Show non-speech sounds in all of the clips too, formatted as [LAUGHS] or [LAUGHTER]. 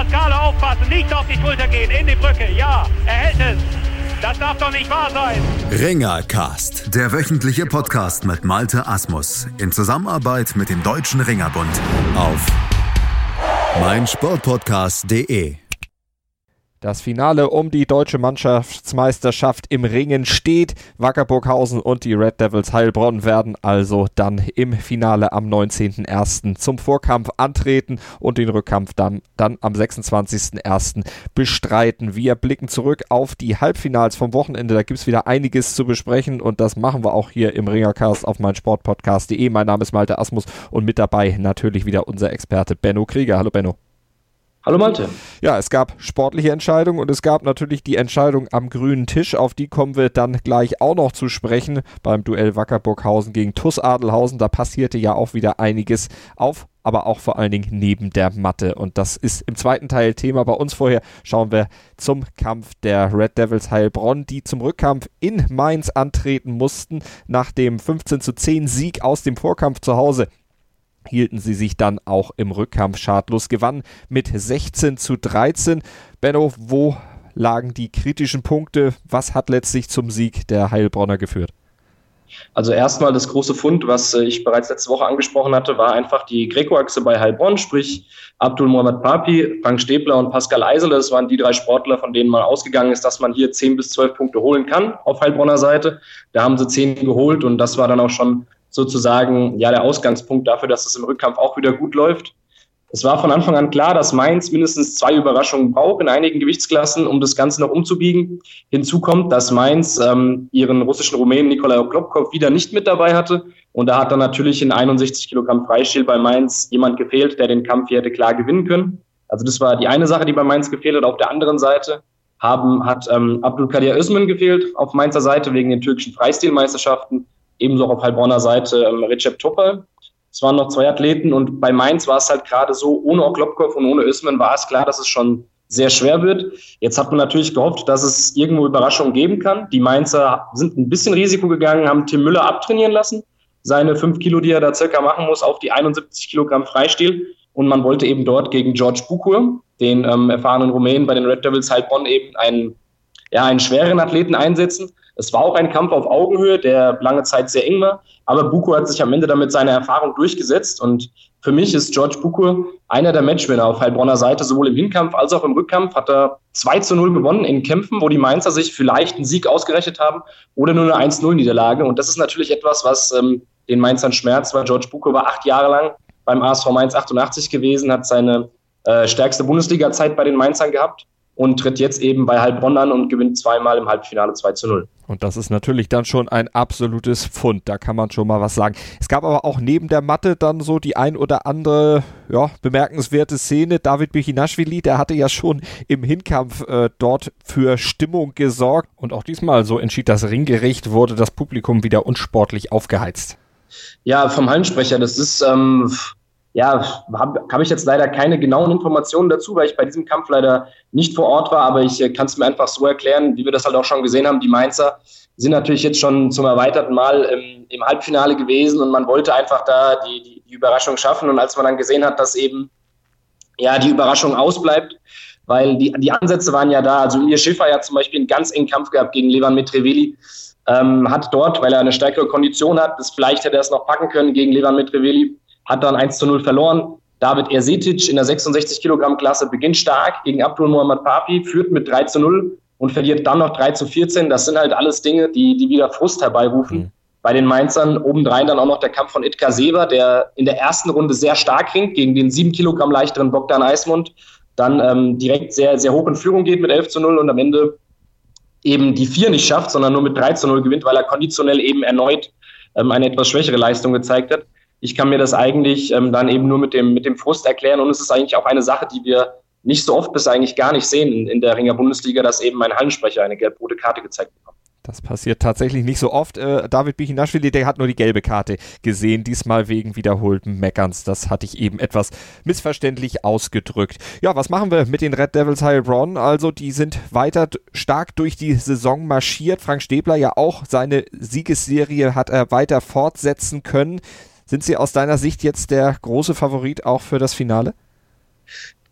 Pascal aufpassen, nicht auf die Schulter gehen, in die Brücke. Ja, er hält es. Das darf doch nicht wahr sein. Ringercast, der wöchentliche Podcast mit Malte Asmus in Zusammenarbeit mit dem Deutschen Ringerbund auf meinsportpodcast.de. Das Finale um die deutsche Mannschaftsmeisterschaft im Ringen steht. Wackerburghausen und die Red Devils Heilbronn werden also dann im Finale am 19.01. zum Vorkampf antreten und den Rückkampf dann, dann am 26.01. bestreiten. Wir blicken zurück auf die Halbfinals vom Wochenende. Da gibt es wieder einiges zu besprechen und das machen wir auch hier im Ringercast auf meinsportpodcast.de. Mein Name ist Malte Asmus und mit dabei natürlich wieder unser Experte Benno Krieger. Hallo Benno. Hallo Malte. Ja, es gab sportliche Entscheidungen und es gab natürlich die Entscheidung am grünen Tisch. Auf die kommen wir dann gleich auch noch zu sprechen beim Duell Wackerburghausen gegen TuS Adelhausen. Da passierte ja auch wieder einiges auf, aber auch vor allen Dingen neben der Matte. Und das ist im zweiten Teil Thema bei uns. Vorher schauen wir zum Kampf der Red Devils Heilbronn, die zum Rückkampf in Mainz antreten mussten nach dem 15 zu 10 Sieg aus dem Vorkampf zu Hause hielten sie sich dann auch im Rückkampf schadlos, gewannen mit 16 zu 13. Benno, wo lagen die kritischen Punkte? Was hat letztlich zum Sieg der Heilbronner geführt? Also erstmal das große Fund, was äh, ich bereits letzte Woche angesprochen hatte, war einfach die Greco-Achse bei Heilbronn, sprich Abdul Mohamed Papi, Frank Stäbler und Pascal Eisele. Das waren die drei Sportler, von denen man ausgegangen ist, dass man hier 10 bis 12 Punkte holen kann auf Heilbronner Seite. Da haben sie 10 geholt und das war dann auch schon sozusagen ja der Ausgangspunkt dafür, dass es im Rückkampf auch wieder gut läuft. Es war von Anfang an klar, dass Mainz mindestens zwei Überraschungen braucht in einigen Gewichtsklassen, um das Ganze noch umzubiegen. Hinzu kommt, dass Mainz ähm, ihren russischen Rumänen Nikolai Oklopkov wieder nicht mit dabei hatte. Und da hat dann natürlich in 61 Kilogramm Freistil bei Mainz jemand gefehlt, der den Kampf hier hätte klar gewinnen können. Also das war die eine Sache, die bei Mainz gefehlt hat. Auf der anderen Seite haben, hat ähm, Abdul Kadir Özmen gefehlt auf Mainzer Seite wegen den türkischen Freistilmeisterschaften ebenso auch auf Heilbronner Seite ähm, Recep Topal. Es waren noch zwei Athleten und bei Mainz war es halt gerade so, ohne Oklopkov und ohne Ösmen war es klar, dass es schon sehr schwer wird. Jetzt hat man natürlich gehofft, dass es irgendwo Überraschungen geben kann. Die Mainzer sind ein bisschen Risiko gegangen, haben Tim Müller abtrainieren lassen, seine fünf Kilo, die er da circa machen muss, auf die 71 Kilogramm Freistil. Und man wollte eben dort gegen George Bukur, den ähm, erfahrenen Rumänen bei den Red Devils Heilbronn, eben einen, ja, einen schweren Athleten einsetzen. Es war auch ein Kampf auf Augenhöhe, der lange Zeit sehr eng war, aber Buko hat sich am Ende damit seine Erfahrung durchgesetzt. Und für mich ist George Buko einer der Matchwinner auf Heilbronner Seite, sowohl im Hinkampf als auch im Rückkampf. Hat er 2 zu 0 gewonnen in Kämpfen, wo die Mainzer sich vielleicht einen Sieg ausgerechnet haben oder nur eine 1-0-Niederlage und das ist natürlich etwas, was ähm, den Mainzern schmerzt, weil George Buko war acht Jahre lang beim ASV Mainz 88 gewesen, hat seine äh, stärkste Bundesliga-Zeit bei den Mainzern gehabt und tritt jetzt eben bei Heilbronn an und gewinnt zweimal im Halbfinale 2 zu 0. Und das ist natürlich dann schon ein absolutes Pfund, da kann man schon mal was sagen. Es gab aber auch neben der Matte dann so die ein oder andere ja, bemerkenswerte Szene. David Bichinashvili, der hatte ja schon im Hinkampf äh, dort für Stimmung gesorgt. Und auch diesmal, so entschied das Ringgericht, wurde das Publikum wieder unsportlich aufgeheizt. Ja, vom Hallensprecher, das ist... Ähm ja, habe hab ich jetzt leider keine genauen Informationen dazu, weil ich bei diesem Kampf leider nicht vor Ort war, aber ich äh, kann es mir einfach so erklären, wie wir das halt auch schon gesehen haben. Die Mainzer sind natürlich jetzt schon zum erweiterten Mal im, im Halbfinale gewesen und man wollte einfach da die, die, die, Überraschung schaffen. Und als man dann gesehen hat, dass eben ja die Überraschung ausbleibt, weil die, die Ansätze waren ja da. Also Mir Schiffer hat zum Beispiel einen ganz engen Kampf gehabt gegen Levan Mitreveli. Ähm, hat dort, weil er eine stärkere Kondition hat, das vielleicht hätte er es noch packen können gegen Levan Mitreveli, hat dann 1 zu 0 verloren. David Ersetic in der 66 Kilogramm Klasse beginnt stark gegen Abdul Muhammad Papi, führt mit 3 zu 0 und verliert dann noch 3 zu 14. Das sind halt alles Dinge, die, die wieder Frust herbeirufen. Mhm. Bei den Mainzern obendrein dann auch noch der Kampf von Itka Sever, der in der ersten Runde sehr stark ringt gegen den 7 Kilogramm leichteren Bogdan Eismund, dann ähm, direkt sehr, sehr hoch in Führung geht mit 11 zu 0 und am Ende eben die 4 nicht schafft, sondern nur mit 3 zu 0 gewinnt, weil er konditionell eben erneut ähm, eine etwas schwächere Leistung gezeigt hat ich kann mir das eigentlich ähm, dann eben nur mit dem, mit dem Frust erklären und es ist eigentlich auch eine Sache, die wir nicht so oft bis eigentlich gar nicht sehen in, der Ringer Bundesliga, dass eben ein Hallensprecher eine gelb-rote Karte gezeigt bekommt. Das passiert tatsächlich nicht so oft. Äh, David Bichinashvili, der hat nur die gelbe Karte gesehen, diesmal wegen wiederholten Meckerns. Das hatte ich eben etwas missverständlich ausgedrückt. Ja, was machen wir mit den Red Devils Heilbronn? Also, die sind weiter stark durch die Saison marschiert. Frank Stäbler ja auch seine Siegesserie hat er weiter fortsetzen können. Sind sie aus deiner Sicht jetzt der große Favorit auch für das Finale?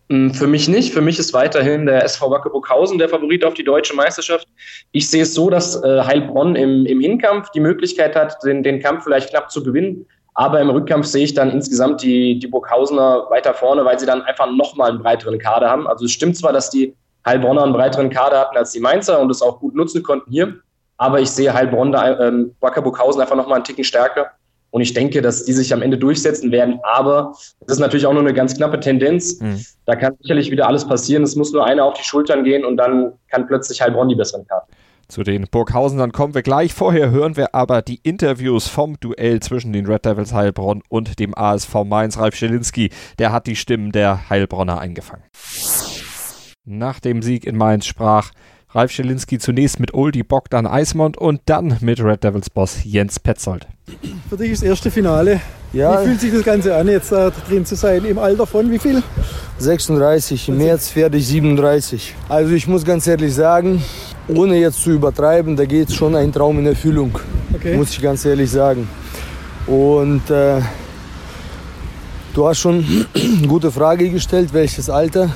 Hm, für mich nicht. Für mich ist weiterhin der SV Wacke Burghausen der Favorit auf die deutsche Meisterschaft. Ich sehe es so, dass äh, Heilbronn im, im Hinkampf die Möglichkeit hat, den, den Kampf vielleicht knapp zu gewinnen. Aber im Rückkampf sehe ich dann insgesamt die, die Burghausener weiter vorne, weil sie dann einfach nochmal einen breiteren Kader haben. Also es stimmt zwar, dass die Heilbronner einen breiteren Kader hatten als die Mainzer und es auch gut nutzen konnten hier. Aber ich sehe Heilbronn da, ähm, Wacker Burghausen einfach nochmal einen Ticken stärker. Und ich denke, dass die sich am Ende durchsetzen werden. Aber es ist natürlich auch nur eine ganz knappe Tendenz. Mhm. Da kann sicherlich wieder alles passieren. Es muss nur einer auf die Schultern gehen und dann kann plötzlich Heilbronn die besseren Karten. Zu den Burghausenern kommen wir gleich. Vorher hören wir aber die Interviews vom Duell zwischen den Red Devils Heilbronn und dem ASV Mainz. Ralf Schelinski, der hat die Stimmen der Heilbronner eingefangen. Nach dem Sieg in Mainz sprach Ralf Schelinski zunächst mit Oldie Bogdan Eismond und dann mit Red Devils Boss Jens Petzold. Für dich das erste Finale. Ja. Wie fühlt sich das Ganze an, jetzt da drin zu sein? Im Alter von wie viel? 36, im März werde ich 37. Also ich muss ganz ehrlich sagen, ohne jetzt zu übertreiben, da geht schon ein Traum in Erfüllung. Okay. Muss ich ganz ehrlich sagen. Und äh, du hast schon eine [CLEARS THROAT] gute Frage gestellt, welches Alter.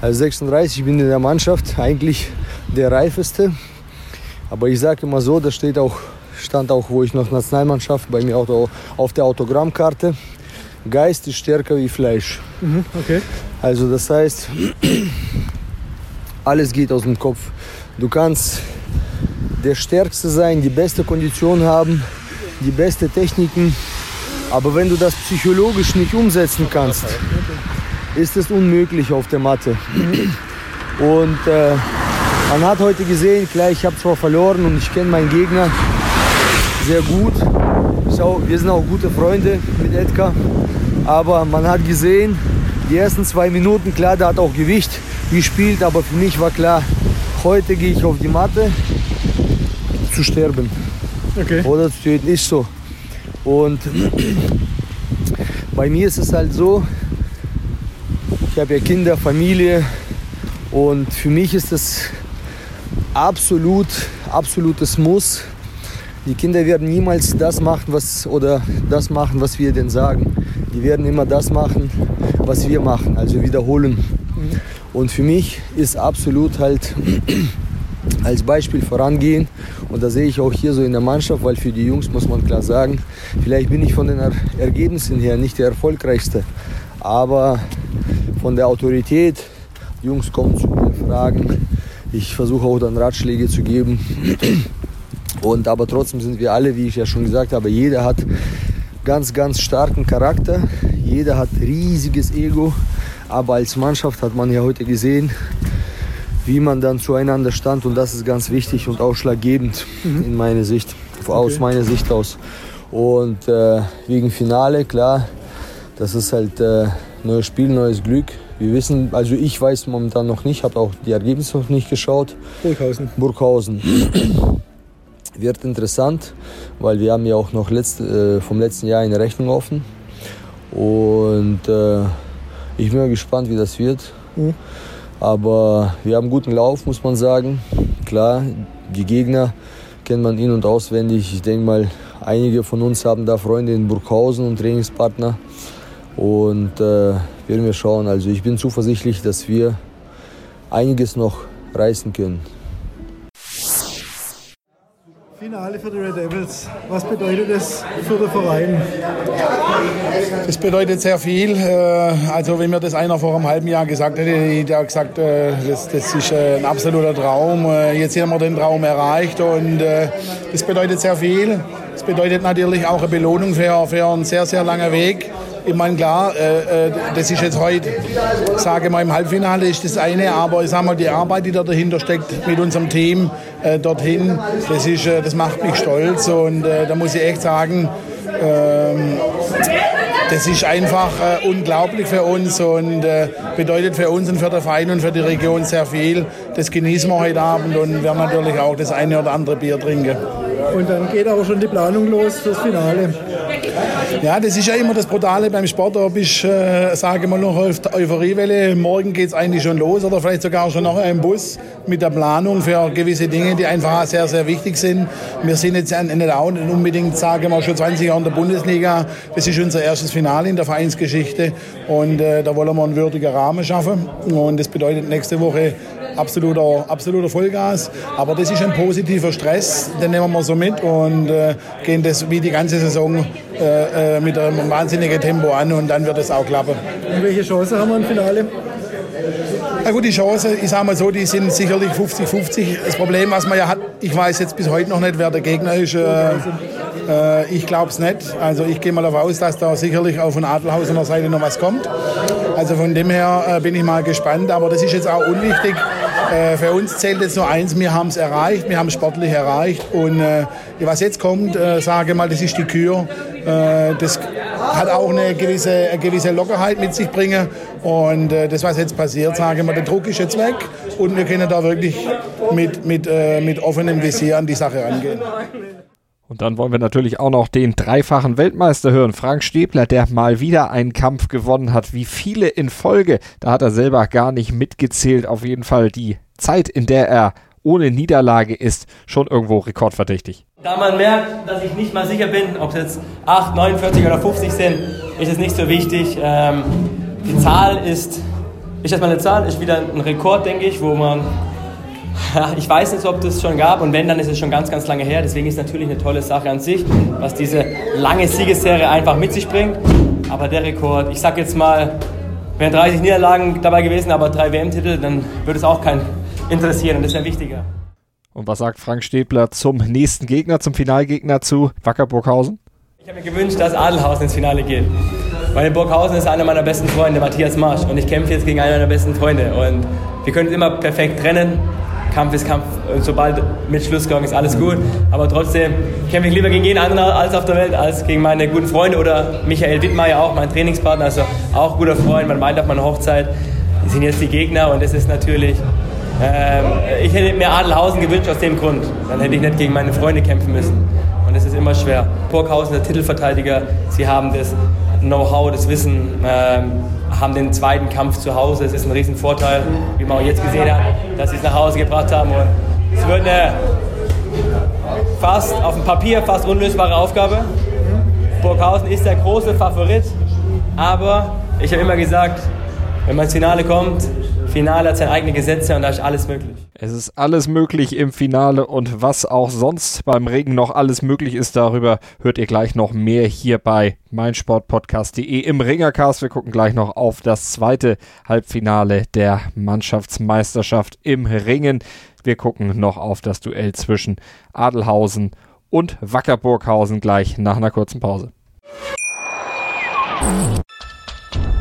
Also 36, ich bin in der Mannschaft eigentlich der reifeste. Aber ich sage immer so, das steht auch, stand auch, wo ich noch Nationalmannschaft bei mir auch auf der Autogrammkarte. Geist ist stärker wie Fleisch. Mhm, okay. Also das heißt, alles geht aus dem Kopf. Du kannst der Stärkste sein, die beste Kondition haben, die beste Techniken. Aber wenn du das psychologisch nicht umsetzen kannst, ist es unmöglich auf der Matte. Und äh, man hat heute gesehen, klar, ich habe zwar verloren und ich kenne meinen Gegner sehr gut. wir sind auch gute Freunde mit Edgar. Aber man hat gesehen, die ersten zwei Minuten, klar, der hat auch Gewicht gespielt, aber für mich war klar, heute gehe ich auf die Matte zu sterben. Okay. Oder zu töten, ist so. Und bei mir ist es halt so, ich habe ja Kinder, Familie und für mich ist es absolut, absolutes Muss. Die Kinder werden niemals das machen, was oder das machen, was wir denn sagen. Die werden immer das machen, was wir machen, also wiederholen. Und für mich ist absolut halt [CLEARS THROAT] als Beispiel vorangehen. Und da sehe ich auch hier so in der Mannschaft, weil für die Jungs muss man klar sagen, vielleicht bin ich von den Ergebnissen her nicht der erfolgreichste, aber von der Autorität, Jungs kommen zu mir, fragen, ich versuche auch dann Ratschläge zu geben. Und aber trotzdem sind wir alle, wie ich ja schon gesagt habe, jeder hat ganz, ganz starken Charakter. Jeder hat riesiges Ego. Aber als Mannschaft hat man ja heute gesehen, wie man dann zueinander stand. Und das ist ganz wichtig und ausschlaggebend mhm. in meiner Sicht, aus okay. meiner Sicht aus. Und äh, wegen Finale, klar, das ist halt äh, neues Spiel, neues Glück. Wir wissen, also ich weiß momentan noch nicht, habe auch die Ergebnisse noch nicht geschaut. Burghausen. Burghausen. [CLEARS THROAT] Wird interessant, weil wir haben ja auch noch letzt, äh, vom letzten Jahr eine Rechnung offen. Und äh, ich bin mal gespannt, wie das wird. Mhm. Aber wir haben einen guten Lauf, muss man sagen. Klar, die Gegner kennt man in- und auswendig. Ich denke mal, einige von uns haben da Freunde in Burghausen und Trainingspartner. Und äh, werden wir schauen. Also ich bin zuversichtlich, dass wir einiges noch reißen können. Finale für die Red Devils. Was bedeutet das für den Verein? Das bedeutet sehr viel. Äh, also wenn mir das einer vor einem halben Jahr gesagt hätte, hätte ich gesagt, äh, das, das ist äh, ein absoluter Traum. Jetzt haben wir den Traum erreicht und das bedeutet sehr viel. Das bedeutet natürlich auch eine Belohnung für, für einen sehr, sehr langen Weg. Ich meine, klar, äh, äh, das ist jetzt heute, sage mal, im Halbfinale ist das eine, aber ich sage mal, die Arbeit, die da dahinter steckt mit unserem Team äh, dorthin, das, ist, äh, das macht mich stolz und äh, da muss ich echt sagen, ähm, das ist einfach äh, unglaublich für uns und äh, bedeutet für uns und für den Verein und für die Region sehr viel. Das genießen wir heute Abend und werden natürlich auch das eine oder andere Bier trinken. Und dann geht auch schon die Planung los fürs Finale. Ja, das ist ja immer das Brutale beim Sport. Ob ich äh, sage mal noch auf der Euphoriewelle, morgen geht es eigentlich schon los oder vielleicht sogar schon noch im Bus mit der Planung für gewisse Dinge, die einfach sehr, sehr wichtig sind. Wir sind jetzt nicht auch nicht unbedingt, sagen wir, schon 20 Jahre in der Bundesliga. Das ist unser erstes Finale in der Vereinsgeschichte und äh, da wollen wir einen würdigen Rahmen schaffen. Und das bedeutet nächste Woche absoluter, absoluter Vollgas. Aber das ist ein positiver Stress, den nehmen wir so mit und äh, gehen das wie die ganze Saison äh, äh mit einem wahnsinnigen Tempo an und dann wird es auch klappen. Und welche Chance haben wir im Finale? Na gut, die Chance, ich sage mal so, die sind sicherlich 50-50. Das Problem, was man ja hat, ich weiß jetzt bis heute noch nicht, wer der Gegner ist. Äh, äh, ich glaube es nicht. Also ich gehe mal davon aus, dass da sicherlich auf von Adelhausener Seite noch was kommt. Also von dem her äh, bin ich mal gespannt. Aber das ist jetzt auch unwichtig. Äh, für uns zählt jetzt nur eins, wir haben es erreicht, wir haben es sportlich erreicht. Und äh, was jetzt kommt, äh, sage mal, das ist die Kür. Äh, das hat auch eine gewisse, eine gewisse Lockerheit mit sich bringen. Und äh, das, was jetzt passiert, sage mal, der Druck ist jetzt weg. Und wir können da wirklich mit, mit, mit offenem Visier an die Sache rangehen. Und dann wollen wir natürlich auch noch den dreifachen Weltmeister hören, Frank Stäbler, der mal wieder einen Kampf gewonnen hat. Wie viele in Folge, da hat er selber gar nicht mitgezählt. Auf jeden Fall die Zeit, in der er ohne Niederlage ist, schon irgendwo rekordverdächtig. Da man merkt, dass ich nicht mal sicher bin, ob es jetzt 8, 49 oder 50 sind, ist es nicht so wichtig. Ähm, die Zahl ist, ist erstmal eine Zahl, ist wieder ein Rekord, denke ich, wo man [LAUGHS] ich weiß nicht, ob das schon gab und wenn, dann ist es schon ganz, ganz lange her. Deswegen ist es natürlich eine tolle Sache an sich, was diese lange Siegesserie einfach mit sich bringt. Aber der Rekord, ich sag jetzt mal, wären 30 Niederlagen dabei gewesen, aber drei WM-Titel, dann würde es auch keinen interessieren und das wäre wichtiger. Und was sagt Frank Stäbler zum nächsten Gegner, zum Finalgegner zu Wacker Burghausen? Ich habe mir gewünscht, dass Adelhausen ins Finale geht. Weil in Burghausen ist einer meiner besten Freunde, Matthias Marsch. Und ich kämpfe jetzt gegen einen meiner besten Freunde. Und wir können es immer perfekt trennen. Kampf ist Kampf und sobald mit Schlussgang ist alles gut. Aber trotzdem kämpfe ich lieber gegen jeden anderen als auf der Welt, als gegen meine guten Freunde oder Michael Wittmeier auch, mein Trainingspartner, also auch guter Freund, man meint auf meiner Hochzeit. Die sind jetzt die Gegner und das ist natürlich. Ähm, ich hätte mir Adelhausen gewünscht aus dem Grund. Dann hätte ich nicht gegen meine Freunde kämpfen müssen. Und das ist immer schwer. Burghausen, der Titelverteidiger, sie haben das Know-how, das Wissen. Ähm, haben den zweiten Kampf zu Hause. Es ist ein Riesenvorteil, wie man auch jetzt gesehen hat, dass sie es nach Hause gebracht haben. Und es wird eine fast auf dem Papier fast unlösbare Aufgabe. Burghausen ist der große Favorit, aber ich habe immer gesagt, wenn man ins Finale kommt, Finale hat seine eigenen Gesetze und da ist alles möglich. Es ist alles möglich im Finale und was auch sonst beim Regen noch alles möglich ist, darüber hört ihr gleich noch mehr hier bei meinsportpodcast.de im Ringercast. Wir gucken gleich noch auf das zweite Halbfinale der Mannschaftsmeisterschaft im Ringen. Wir gucken noch auf das Duell zwischen Adelhausen und Wackerburghausen gleich nach einer kurzen Pause.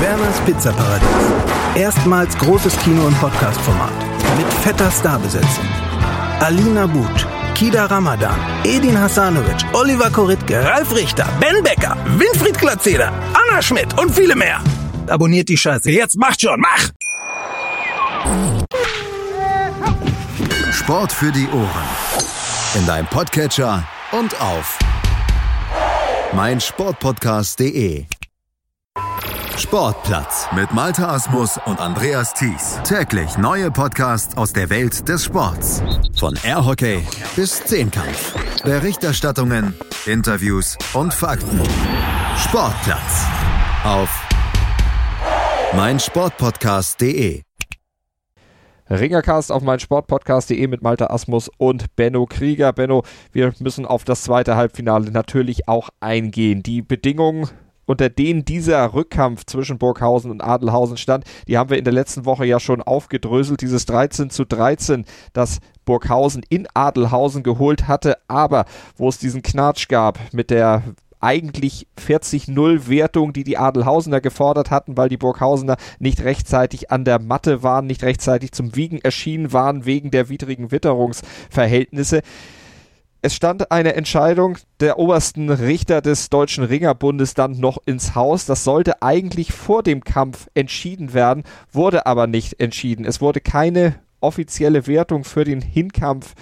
Werners Pizzaparadies. Erstmals großes Kino- und Podcast-Format mit fetter Starbesetzung. Alina But, Kida Ramadan, Edin Hasanovic, Oliver Koritke, Ralf Richter, Ben Becker, Winfried Glatzeder, Anna Schmidt und viele mehr. Abonniert die Scheiße. Jetzt macht schon, mach! Sport für die Ohren. In deinem Podcatcher und auf meinsportpodcast.de. Sportplatz mit Malta Asmus und Andreas Thies. Täglich neue Podcasts aus der Welt des Sports. Von Airhockey bis Zehnkampf. Berichterstattungen, Interviews und Fakten. Sportplatz auf meinsportpodcast.de. Ringercast auf meinsportpodcast.de mit Malta Asmus und Benno Krieger. Benno, wir müssen auf das zweite Halbfinale natürlich auch eingehen. Die Bedingungen unter denen dieser Rückkampf zwischen Burghausen und Adelhausen stand, die haben wir in der letzten Woche ja schon aufgedröselt. Dieses 13 zu 13, das Burghausen in Adelhausen geholt hatte, aber wo es diesen Knatsch gab mit der eigentlich 40-0 Wertung, die die Adelhausener gefordert hatten, weil die Burghausener nicht rechtzeitig an der Matte waren, nicht rechtzeitig zum Wiegen erschienen waren wegen der widrigen Witterungsverhältnisse. Es stand eine Entscheidung der obersten Richter des Deutschen Ringerbundes dann noch ins Haus. Das sollte eigentlich vor dem Kampf entschieden werden, wurde aber nicht entschieden. Es wurde keine offizielle Wertung für den Hinkampf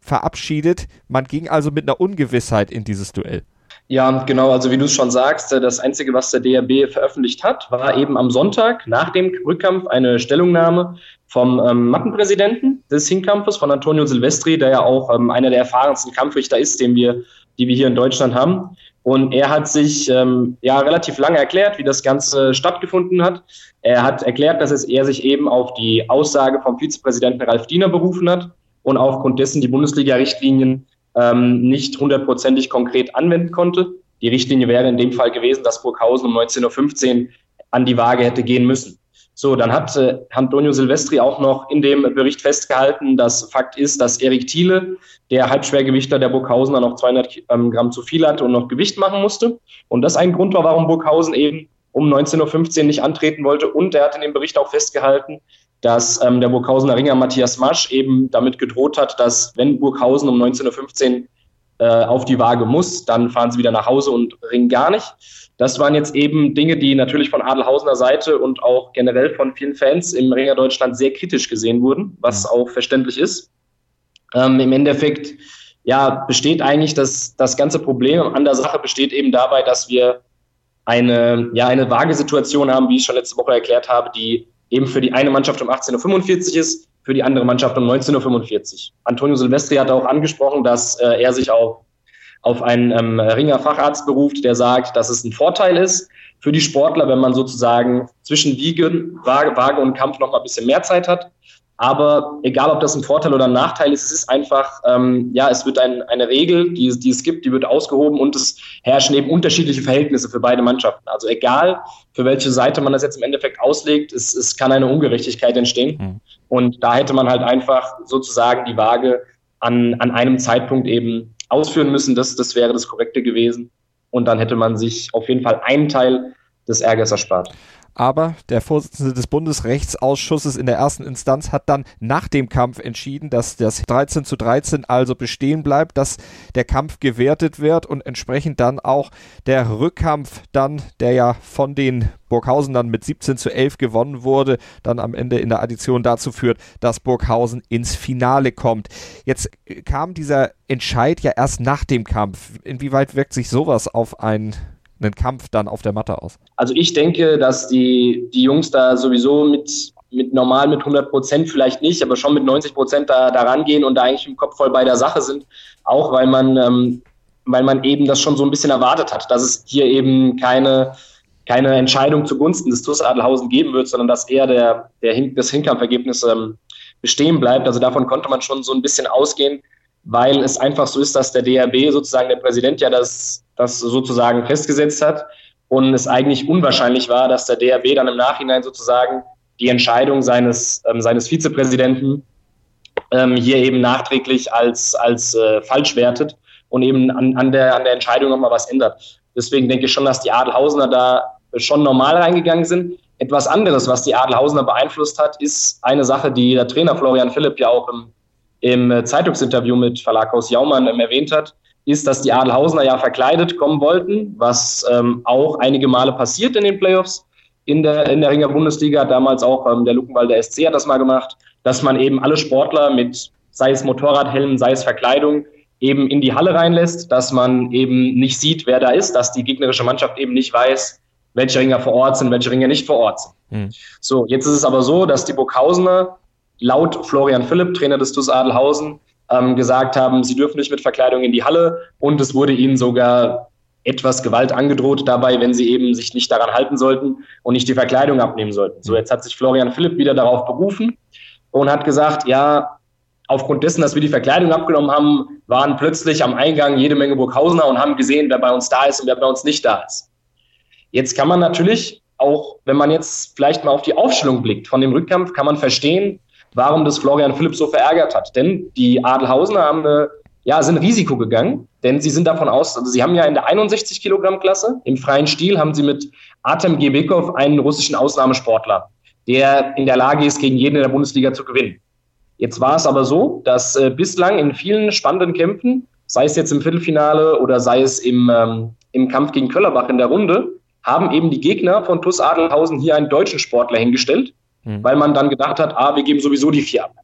verabschiedet. Man ging also mit einer Ungewissheit in dieses Duell. Ja, genau. Also wie du es schon sagst, äh, das Einzige, was der DRB veröffentlicht hat, war eben am Sonntag nach dem Rückkampf eine Stellungnahme vom ähm, Mattenpräsidenten des Hinkampfes, von Antonio Silvestri, der ja auch ähm, einer der erfahrensten Kampfrichter ist, den wir, die wir hier in Deutschland haben. Und er hat sich ähm, ja relativ lange erklärt, wie das Ganze stattgefunden hat. Er hat erklärt, dass es, er sich eben auf die Aussage vom Vizepräsidenten Ralf Diener berufen hat und aufgrund dessen die Bundesliga-Richtlinien ähm, nicht hundertprozentig konkret anwenden konnte. Die Richtlinie wäre in dem Fall gewesen, dass Burghausen um 19.15 Uhr an die Waage hätte gehen müssen. So, dann hat äh, Antonio Silvestri auch noch in dem Bericht festgehalten, dass Fakt ist, dass Erik Thiele, der Halbschwergewichter der Burghausener, noch 200 ähm, Gramm zu viel hatte und noch Gewicht machen musste. Und das ein Grund war, warum Burghausen eben um 19.15 Uhr nicht antreten wollte. Und er hat in dem Bericht auch festgehalten, dass ähm, der Burghausener Ringer Matthias Masch eben damit gedroht hat, dass wenn Burghausen um 19.15 Uhr äh, auf die Waage muss, dann fahren sie wieder nach Hause und ringen gar nicht. Das waren jetzt eben Dinge, die natürlich von Adelhausener Seite und auch generell von vielen Fans im Ringer Deutschland sehr kritisch gesehen wurden, was auch verständlich ist. Ähm, Im Endeffekt ja, besteht eigentlich das, das ganze Problem an der Sache besteht eben dabei, dass wir eine, ja, eine vage Situation haben, wie ich schon letzte Woche erklärt habe, die eben für die eine Mannschaft um 18.45 Uhr ist, für die andere Mannschaft um 19.45 Uhr. Antonio Silvestri hat auch angesprochen, dass äh, er sich auf, auf einen ähm, Ringer Facharzt beruft, der sagt, dass es ein Vorteil ist für die Sportler, wenn man sozusagen zwischen Wiegen, Waage, Waage und Kampf noch mal ein bisschen mehr Zeit hat. Aber egal, ob das ein Vorteil oder ein Nachteil ist, es ist einfach, ähm, ja, es wird ein, eine Regel, die, die es gibt, die wird ausgehoben und es herrschen eben unterschiedliche Verhältnisse für beide Mannschaften. Also egal, für welche Seite man das jetzt im Endeffekt auslegt, es, es kann eine Ungerechtigkeit entstehen. Mhm. Und da hätte man halt einfach sozusagen die Waage an, an einem Zeitpunkt eben ausführen müssen. Das, das wäre das Korrekte gewesen. Und dann hätte man sich auf jeden Fall einen Teil des Ärgers erspart. Aber der Vorsitzende des Bundesrechtsausschusses in der ersten Instanz hat dann nach dem Kampf entschieden, dass das 13 zu 13 also bestehen bleibt, dass der Kampf gewertet wird und entsprechend dann auch der Rückkampf dann, der ja von den Burghausen dann mit 17 zu 11 gewonnen wurde, dann am Ende in der Addition dazu führt, dass Burghausen ins Finale kommt. Jetzt kam dieser Entscheid ja erst nach dem Kampf. Inwieweit wirkt sich sowas auf ein einen Kampf dann auf der Matte aus? Also ich denke, dass die, die Jungs da sowieso mit, mit normal mit 100 Prozent vielleicht nicht, aber schon mit 90 Prozent da, da rangehen und da eigentlich im Kopf voll bei der Sache sind. Auch weil man, ähm, weil man eben das schon so ein bisschen erwartet hat, dass es hier eben keine, keine Entscheidung zugunsten des TuS Adelhausen geben wird, sondern dass eher der, der Hin das Hinkampfergebnis ähm, bestehen bleibt. Also davon konnte man schon so ein bisschen ausgehen, weil es einfach so ist, dass der DRB sozusagen der Präsident ja das das sozusagen festgesetzt hat und es eigentlich unwahrscheinlich war, dass der DRB dann im Nachhinein sozusagen die Entscheidung seines, ähm, seines Vizepräsidenten ähm, hier eben nachträglich als, als äh, falsch wertet und eben an, an, der, an der Entscheidung nochmal was ändert. Deswegen denke ich schon, dass die Adelhausener da schon normal reingegangen sind. Etwas anderes, was die Adelhausener beeinflusst hat, ist eine Sache, die der Trainer Florian Philipp ja auch im, im Zeitungsinterview mit Verlaghaus Jaumann ähm, erwähnt hat ist, dass die Adelhausener ja verkleidet kommen wollten, was ähm, auch einige Male passiert in den Playoffs in der, in der Ringer Bundesliga. Damals auch ähm, der Luckenwalder SC hat das mal gemacht, dass man eben alle Sportler mit, sei es Motorradhelm, sei es Verkleidung, eben in die Halle reinlässt, dass man eben nicht sieht, wer da ist, dass die gegnerische Mannschaft eben nicht weiß, welche Ringer vor Ort sind, welche Ringer nicht vor Ort sind. Mhm. So, jetzt ist es aber so, dass die Burghausener laut Florian Philipp, Trainer des TuS Adelhausen, ähm, gesagt haben, sie dürfen nicht mit Verkleidung in die Halle und es wurde ihnen sogar etwas Gewalt angedroht dabei, wenn sie eben sich nicht daran halten sollten und nicht die Verkleidung abnehmen sollten. So, jetzt hat sich Florian Philipp wieder darauf berufen und hat gesagt, ja, aufgrund dessen, dass wir die Verkleidung abgenommen haben, waren plötzlich am Eingang jede Menge Burghausener und haben gesehen, wer bei uns da ist und wer bei uns nicht da ist. Jetzt kann man natürlich auch, wenn man jetzt vielleicht mal auf die Aufstellung blickt von dem Rückkampf, kann man verstehen, warum das Florian Philipp so verärgert hat. Denn die Adelhausener haben eine ja, sind Risiko gegangen, denn sie sind davon aus, also sie haben ja in der 61 Kilogramm Klasse, im freien Stil haben sie mit Artem Gebekov einen russischen Ausnahmesportler, der in der Lage ist, gegen jeden in der Bundesliga zu gewinnen. Jetzt war es aber so, dass äh, bislang in vielen spannenden Kämpfen, sei es jetzt im Viertelfinale oder sei es im, ähm, im Kampf gegen Köllerbach in der Runde, haben eben die Gegner von TuS Adelhausen hier einen deutschen Sportler hingestellt, mhm. weil man dann gedacht hat, ah, wir geben sowieso die vier ab.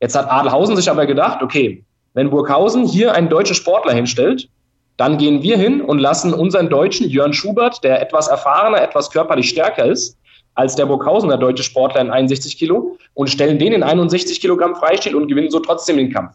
Jetzt hat Adelhausen sich aber gedacht, okay, wenn Burghausen hier einen deutschen Sportler hinstellt, dann gehen wir hin und lassen unseren Deutschen Jörn Schubert, der etwas erfahrener, etwas körperlich stärker ist als der Burghausener deutsche Sportler in 61 Kilo und stellen den in 61 Kilogramm Freistil und gewinnen so trotzdem den Kampf.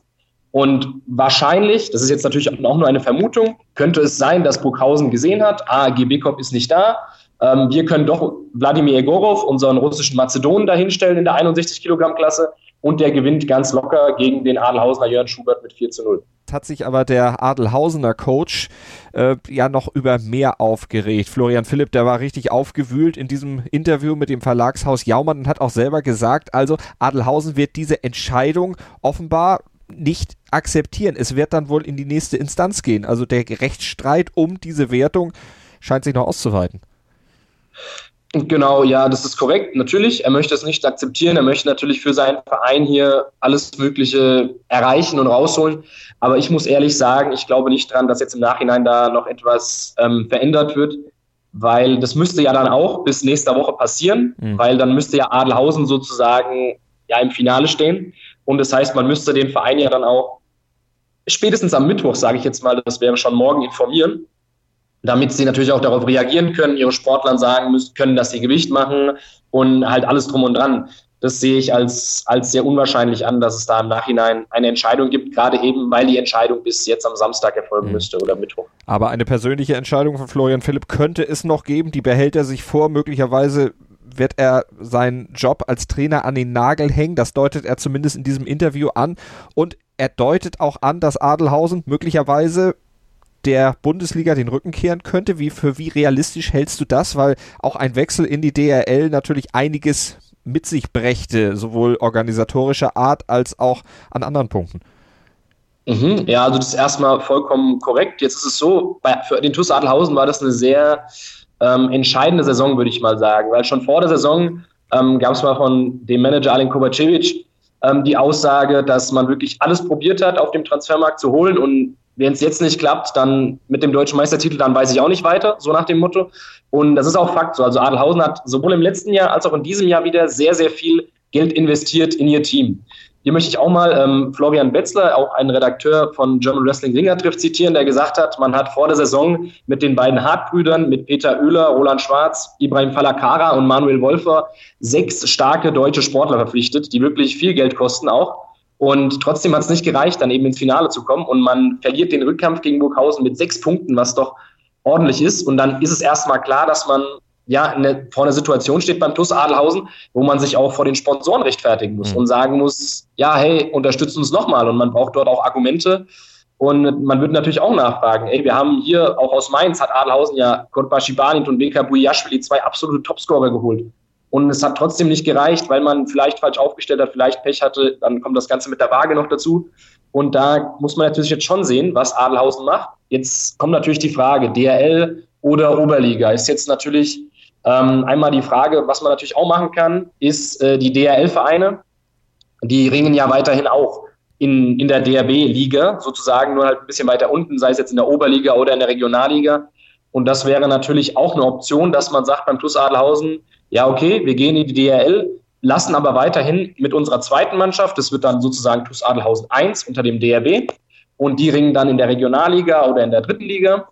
Und wahrscheinlich, das ist jetzt natürlich auch nur eine Vermutung, könnte es sein, dass Burghausen gesehen hat, ah, Gebekov ist nicht da, ähm, wir können doch Wladimir Egorov, unseren russischen Mazedonen, dahinstellen in der 61 Kilogramm Klasse und der gewinnt ganz locker gegen den Adelhausener Jörn Schubert mit 4 zu 0 hat sich aber der Adelhausener Coach äh, ja noch über mehr aufgeregt. Florian Philipp, der war richtig aufgewühlt in diesem Interview mit dem Verlagshaus Jaumann und hat auch selber gesagt, also Adelhausen wird diese Entscheidung offenbar nicht akzeptieren. Es wird dann wohl in die nächste Instanz gehen. Also der Rechtsstreit um diese Wertung scheint sich noch auszuweiten. Genau, ja, das ist korrekt. Natürlich, er möchte es nicht akzeptieren. Er möchte natürlich für seinen Verein hier alles Mögliche erreichen und rausholen. Aber ich muss ehrlich sagen, ich glaube nicht dran, dass jetzt im Nachhinein da noch etwas ähm, verändert wird, weil das müsste ja dann auch bis nächste Woche passieren, mhm. weil dann müsste ja Adelhausen sozusagen ja im Finale stehen. Und das heißt, man müsste den Verein ja dann auch spätestens am Mittwoch, sage ich jetzt mal, das wäre schon morgen informieren damit sie natürlich auch darauf reagieren können, ihre Sportlern sagen müssen, können, dass sie Gewicht machen und halt alles drum und dran. Das sehe ich als, als sehr unwahrscheinlich an, dass es da im Nachhinein eine Entscheidung gibt, gerade eben, weil die Entscheidung bis jetzt am Samstag erfolgen mhm. müsste oder Mittwoch. Aber eine persönliche Entscheidung von Florian Philipp könnte es noch geben, die behält er sich vor. Möglicherweise wird er seinen Job als Trainer an den Nagel hängen. Das deutet er zumindest in diesem Interview an. Und er deutet auch an, dass Adelhausen möglicherweise der Bundesliga den Rücken kehren könnte? Wie, für wie realistisch hältst du das? Weil auch ein Wechsel in die DRL natürlich einiges mit sich brächte, sowohl organisatorischer Art als auch an anderen Punkten. Mhm, ja, also das ist erstmal vollkommen korrekt. Jetzt ist es so, bei, für den TuS Adelhausen war das eine sehr ähm, entscheidende Saison, würde ich mal sagen, weil schon vor der Saison ähm, gab es mal von dem Manager Alen Kovacevic ähm, die Aussage, dass man wirklich alles probiert hat, auf dem Transfermarkt zu holen und wenn es jetzt nicht klappt, dann mit dem deutschen Meistertitel, dann weiß ich auch nicht weiter, so nach dem Motto. Und das ist auch Fakt so. Also Adelhausen hat sowohl im letzten Jahr als auch in diesem Jahr wieder sehr, sehr viel Geld investiert in ihr Team. Hier möchte ich auch mal ähm, Florian Betzler, auch einen Redakteur von German Wrestling Ringer trifft, zitieren, der gesagt hat, man hat vor der Saison mit den beiden Hartbrüdern, mit Peter Oehler, Roland Schwarz, Ibrahim Falakara und Manuel Wolfer sechs starke deutsche Sportler verpflichtet, die wirklich viel Geld kosten auch. Und trotzdem hat es nicht gereicht, dann eben ins Finale zu kommen. Und man verliert den Rückkampf gegen Burghausen mit sechs Punkten, was doch ordentlich ist. Und dann ist es erstmal klar, dass man ja eine, vor einer Situation steht beim TUS Adelhausen, wo man sich auch vor den Sponsoren rechtfertigen muss mhm. und sagen muss, ja, hey, unterstützt uns nochmal. Und man braucht dort auch Argumente. Und man würde natürlich auch nachfragen, ey, wir haben hier auch aus Mainz hat Adelhausen ja Korbashi Banit und Beka Bujashvili zwei absolute Topscorer geholt. Und es hat trotzdem nicht gereicht, weil man vielleicht falsch aufgestellt hat, vielleicht Pech hatte. Dann kommt das Ganze mit der Waage noch dazu. Und da muss man natürlich jetzt schon sehen, was Adelhausen macht. Jetzt kommt natürlich die Frage, DRL oder Oberliga. Ist jetzt natürlich ähm, einmal die Frage, was man natürlich auch machen kann, ist äh, die DRL-Vereine, die ringen ja weiterhin auch in, in der DRB-Liga, sozusagen nur halt ein bisschen weiter unten, sei es jetzt in der Oberliga oder in der Regionalliga. Und das wäre natürlich auch eine Option, dass man sagt beim TuS Adelhausen, ja, okay, wir gehen in die DRL, lassen aber weiterhin mit unserer zweiten Mannschaft, das wird dann sozusagen TuS Adelhausen 1 unter dem DRB, und die ringen dann in der Regionalliga oder in der dritten Liga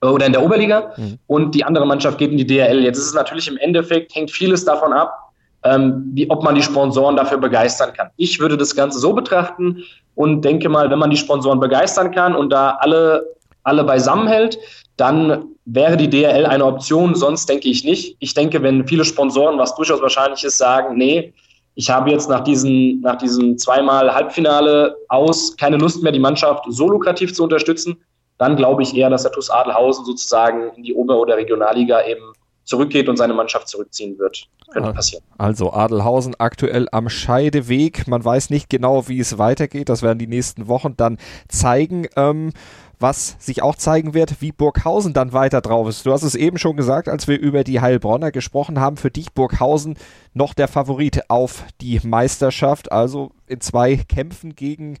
oder in der Oberliga mhm. und die andere Mannschaft geht in die DRL. Jetzt ist es natürlich im Endeffekt, hängt vieles davon ab, ähm, wie, ob man die Sponsoren dafür begeistern kann. Ich würde das Ganze so betrachten und denke mal, wenn man die Sponsoren begeistern kann und da alle, alle beisammen hält, dann wäre die DRL eine Option, sonst denke ich nicht. Ich denke, wenn viele Sponsoren, was durchaus wahrscheinlich ist, sagen, nee, ich habe jetzt nach diesem, nach diesem zweimal Halbfinale aus keine Lust mehr, die Mannschaft so lukrativ zu unterstützen, dann glaube ich eher, dass der TuS Adelhausen sozusagen in die Ober- oder Regionalliga eben zurückgeht und seine Mannschaft zurückziehen wird. Könnte ah, passieren. Also Adelhausen aktuell am Scheideweg. Man weiß nicht genau, wie es weitergeht. Das werden die nächsten Wochen dann zeigen. Ähm, was sich auch zeigen wird, wie Burghausen dann weiter drauf ist. Du hast es eben schon gesagt, als wir über die Heilbronner gesprochen haben. Für dich Burghausen noch der Favorit auf die Meisterschaft. Also in zwei Kämpfen gegen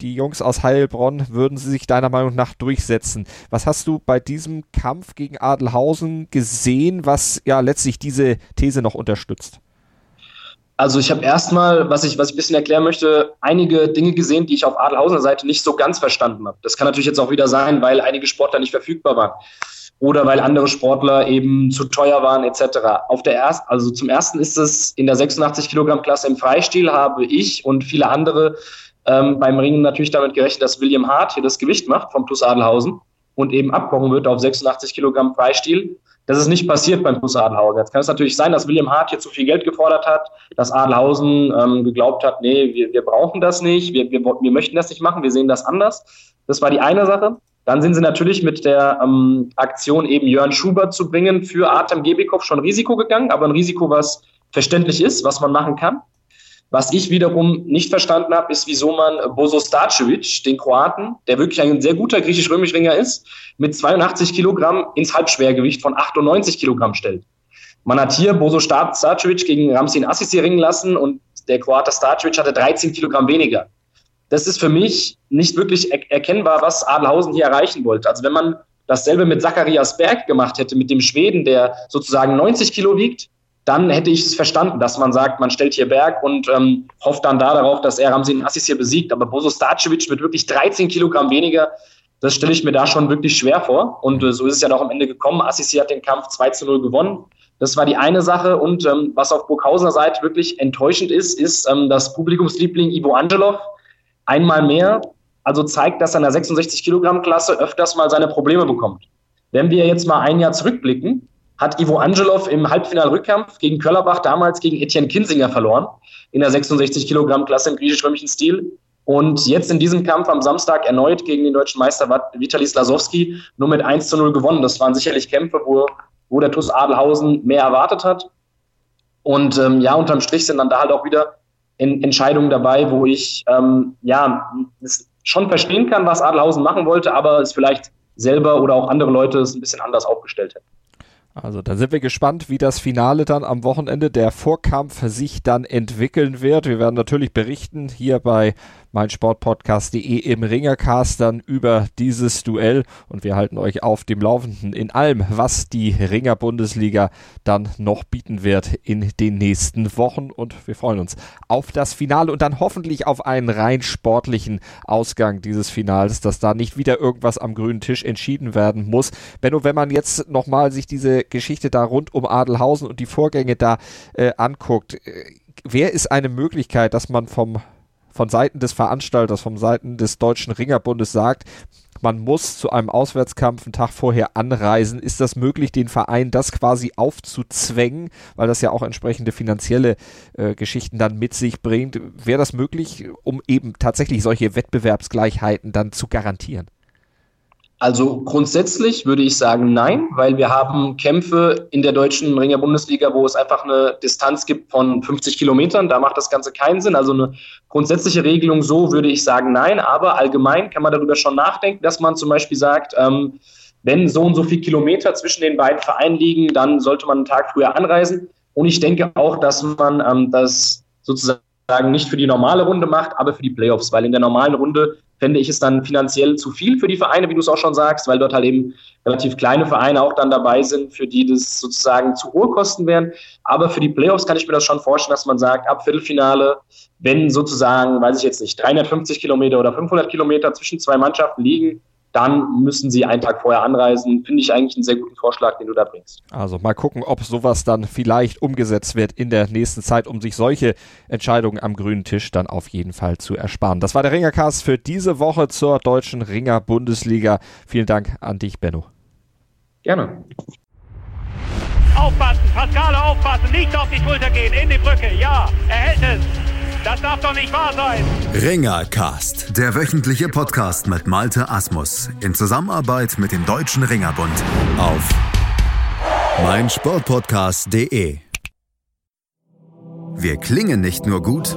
die Jungs aus Heilbronn würden sie sich deiner Meinung nach durchsetzen. Was hast du bei diesem Kampf gegen Adelhausen gesehen, was ja letztlich diese These noch unterstützt? Also ich habe erstmal, was ich, was ich ein bisschen erklären möchte, einige Dinge gesehen, die ich auf Adelhausener Seite nicht so ganz verstanden habe. Das kann natürlich jetzt auch wieder sein, weil einige Sportler nicht verfügbar waren oder weil andere Sportler eben zu teuer waren etc. Auf der erst, also zum ersten ist es in der 86 Kilogramm Klasse im Freistil habe ich und viele andere ähm, beim Ringen natürlich damit gerechnet, dass William Hart hier das Gewicht macht vom Plus Adelhausen und eben abkochen wird auf 86 Kilogramm Freistil. Das ist nicht passiert beim Plus Adelhausen. Jetzt kann es natürlich sein, dass William Hart hier zu viel Geld gefordert hat, dass Adelhausen ähm, geglaubt hat, nee, wir, wir brauchen das nicht, wir, wir, wir möchten das nicht machen, wir sehen das anders. Das war die eine Sache. Dann sind sie natürlich mit der ähm, Aktion eben Jörn Schubert zu bringen für Artem Gebikow schon Risiko gegangen, aber ein Risiko, was verständlich ist, was man machen kann. Was ich wiederum nicht verstanden habe, ist, wieso man Bozo Starcevic, den Kroaten, der wirklich ein sehr guter griechisch-römisch-Ringer ist, mit 82 Kilogramm ins Halbschwergewicht von 98 Kilogramm stellt. Man hat hier Bozo Starcevic gegen Ramsin Assisi ringen lassen und der Kroate Starcevic hatte 13 Kilogramm weniger. Das ist für mich nicht wirklich er erkennbar, was Adelhausen hier erreichen wollte. Also wenn man dasselbe mit Zacharias Berg gemacht hätte, mit dem Schweden, der sozusagen 90 Kilo wiegt, dann hätte ich es verstanden, dass man sagt, man stellt hier Berg und ähm, hofft dann da darauf, dass er Ramsin Assis hier besiegt. Aber Bozo Starcevic mit wirklich 13 Kilogramm weniger, das stelle ich mir da schon wirklich schwer vor. Und äh, so ist es ja auch am Ende gekommen. Assisi hat den Kampf 2 zu 0 gewonnen. Das war die eine Sache. Und ähm, was auf Burghausener Seite wirklich enttäuschend ist, ist, ähm, dass Publikumsliebling Ivo Angelov einmal mehr also zeigt, dass er in der 66 Kilogramm Klasse öfters mal seine Probleme bekommt. Wenn wir jetzt mal ein Jahr zurückblicken, hat Ivo Angelov im Halbfinal-Rückkampf gegen Köllerbach damals gegen Etienne Kinsinger verloren in der 66 Kilogramm Klasse im griechisch-römischen Stil. Und jetzt in diesem Kampf am Samstag erneut gegen den deutschen Meister Vitali Slasowski nur mit 1 zu 0 gewonnen. Das waren sicherlich Kämpfe, wo, wo der TuS Adelhausen mehr erwartet hat. Und ähm, ja, unterm Strich sind dann da halt auch wieder in, Entscheidungen dabei, wo ich ähm, ja schon verstehen kann, was Adelhausen machen wollte, aber es vielleicht selber oder auch andere Leute es ein bisschen anders aufgestellt hätten. Also dann sind wir gespannt, wie das Finale dann am Wochenende der Vorkampf sich dann entwickeln wird. Wir werden natürlich berichten hier bei meinsportpodcast.de im Ringercast dann über dieses Duell und wir halten euch auf dem Laufenden in allem, was die Ringer Bundesliga dann noch bieten wird in den nächsten Wochen und wir freuen uns auf das Finale und dann hoffentlich auf einen rein sportlichen Ausgang dieses Finals, dass da nicht wieder irgendwas am grünen Tisch entschieden werden muss. Benno, wenn man jetzt nochmal sich diese Geschichte da rund um Adelhausen und die Vorgänge da äh, anguckt, äh, wer ist eine Möglichkeit, dass man vom von Seiten des Veranstalters, von Seiten des Deutschen Ringerbundes sagt, man muss zu einem Auswärtskampf einen Tag vorher anreisen. Ist das möglich, den Verein das quasi aufzuzwängen, weil das ja auch entsprechende finanzielle äh, Geschichten dann mit sich bringt? Wäre das möglich, um eben tatsächlich solche Wettbewerbsgleichheiten dann zu garantieren? Also grundsätzlich würde ich sagen nein, weil wir haben Kämpfe in der deutschen Ringer Bundesliga, wo es einfach eine Distanz gibt von 50 Kilometern. Da macht das Ganze keinen Sinn. Also eine grundsätzliche Regelung so würde ich sagen nein. Aber allgemein kann man darüber schon nachdenken, dass man zum Beispiel sagt, ähm, wenn so und so viele Kilometer zwischen den beiden Vereinen liegen, dann sollte man einen Tag früher anreisen. Und ich denke auch, dass man ähm, das sozusagen nicht für die normale Runde macht, aber für die Playoffs, weil in der normalen Runde fände ich es dann finanziell zu viel für die Vereine, wie du es auch schon sagst, weil dort halt eben relativ kleine Vereine auch dann dabei sind, für die das sozusagen zu hohe Kosten wären. Aber für die Playoffs kann ich mir das schon vorstellen, dass man sagt, ab Viertelfinale, wenn sozusagen, weiß ich jetzt nicht, 350 Kilometer oder 500 Kilometer zwischen zwei Mannschaften liegen, dann müssen sie einen Tag vorher anreisen. Finde ich eigentlich einen sehr guten Vorschlag, den du da bringst. Also mal gucken, ob sowas dann vielleicht umgesetzt wird in der nächsten Zeit, um sich solche Entscheidungen am grünen Tisch dann auf jeden Fall zu ersparen. Das war der Ringercast für diese Woche zur deutschen Ringer Bundesliga. Vielen Dank an dich, Benno. Gerne. Aufpassen, Pascale aufpassen, nicht auf die Schulter gehen, in die Brücke, ja, er hält es. Das darf doch nicht wahr sein. Ringercast, der wöchentliche Podcast mit Malte Asmus in Zusammenarbeit mit dem Deutschen Ringerbund auf mein Sportpodcast.de. Wir klingen nicht nur gut,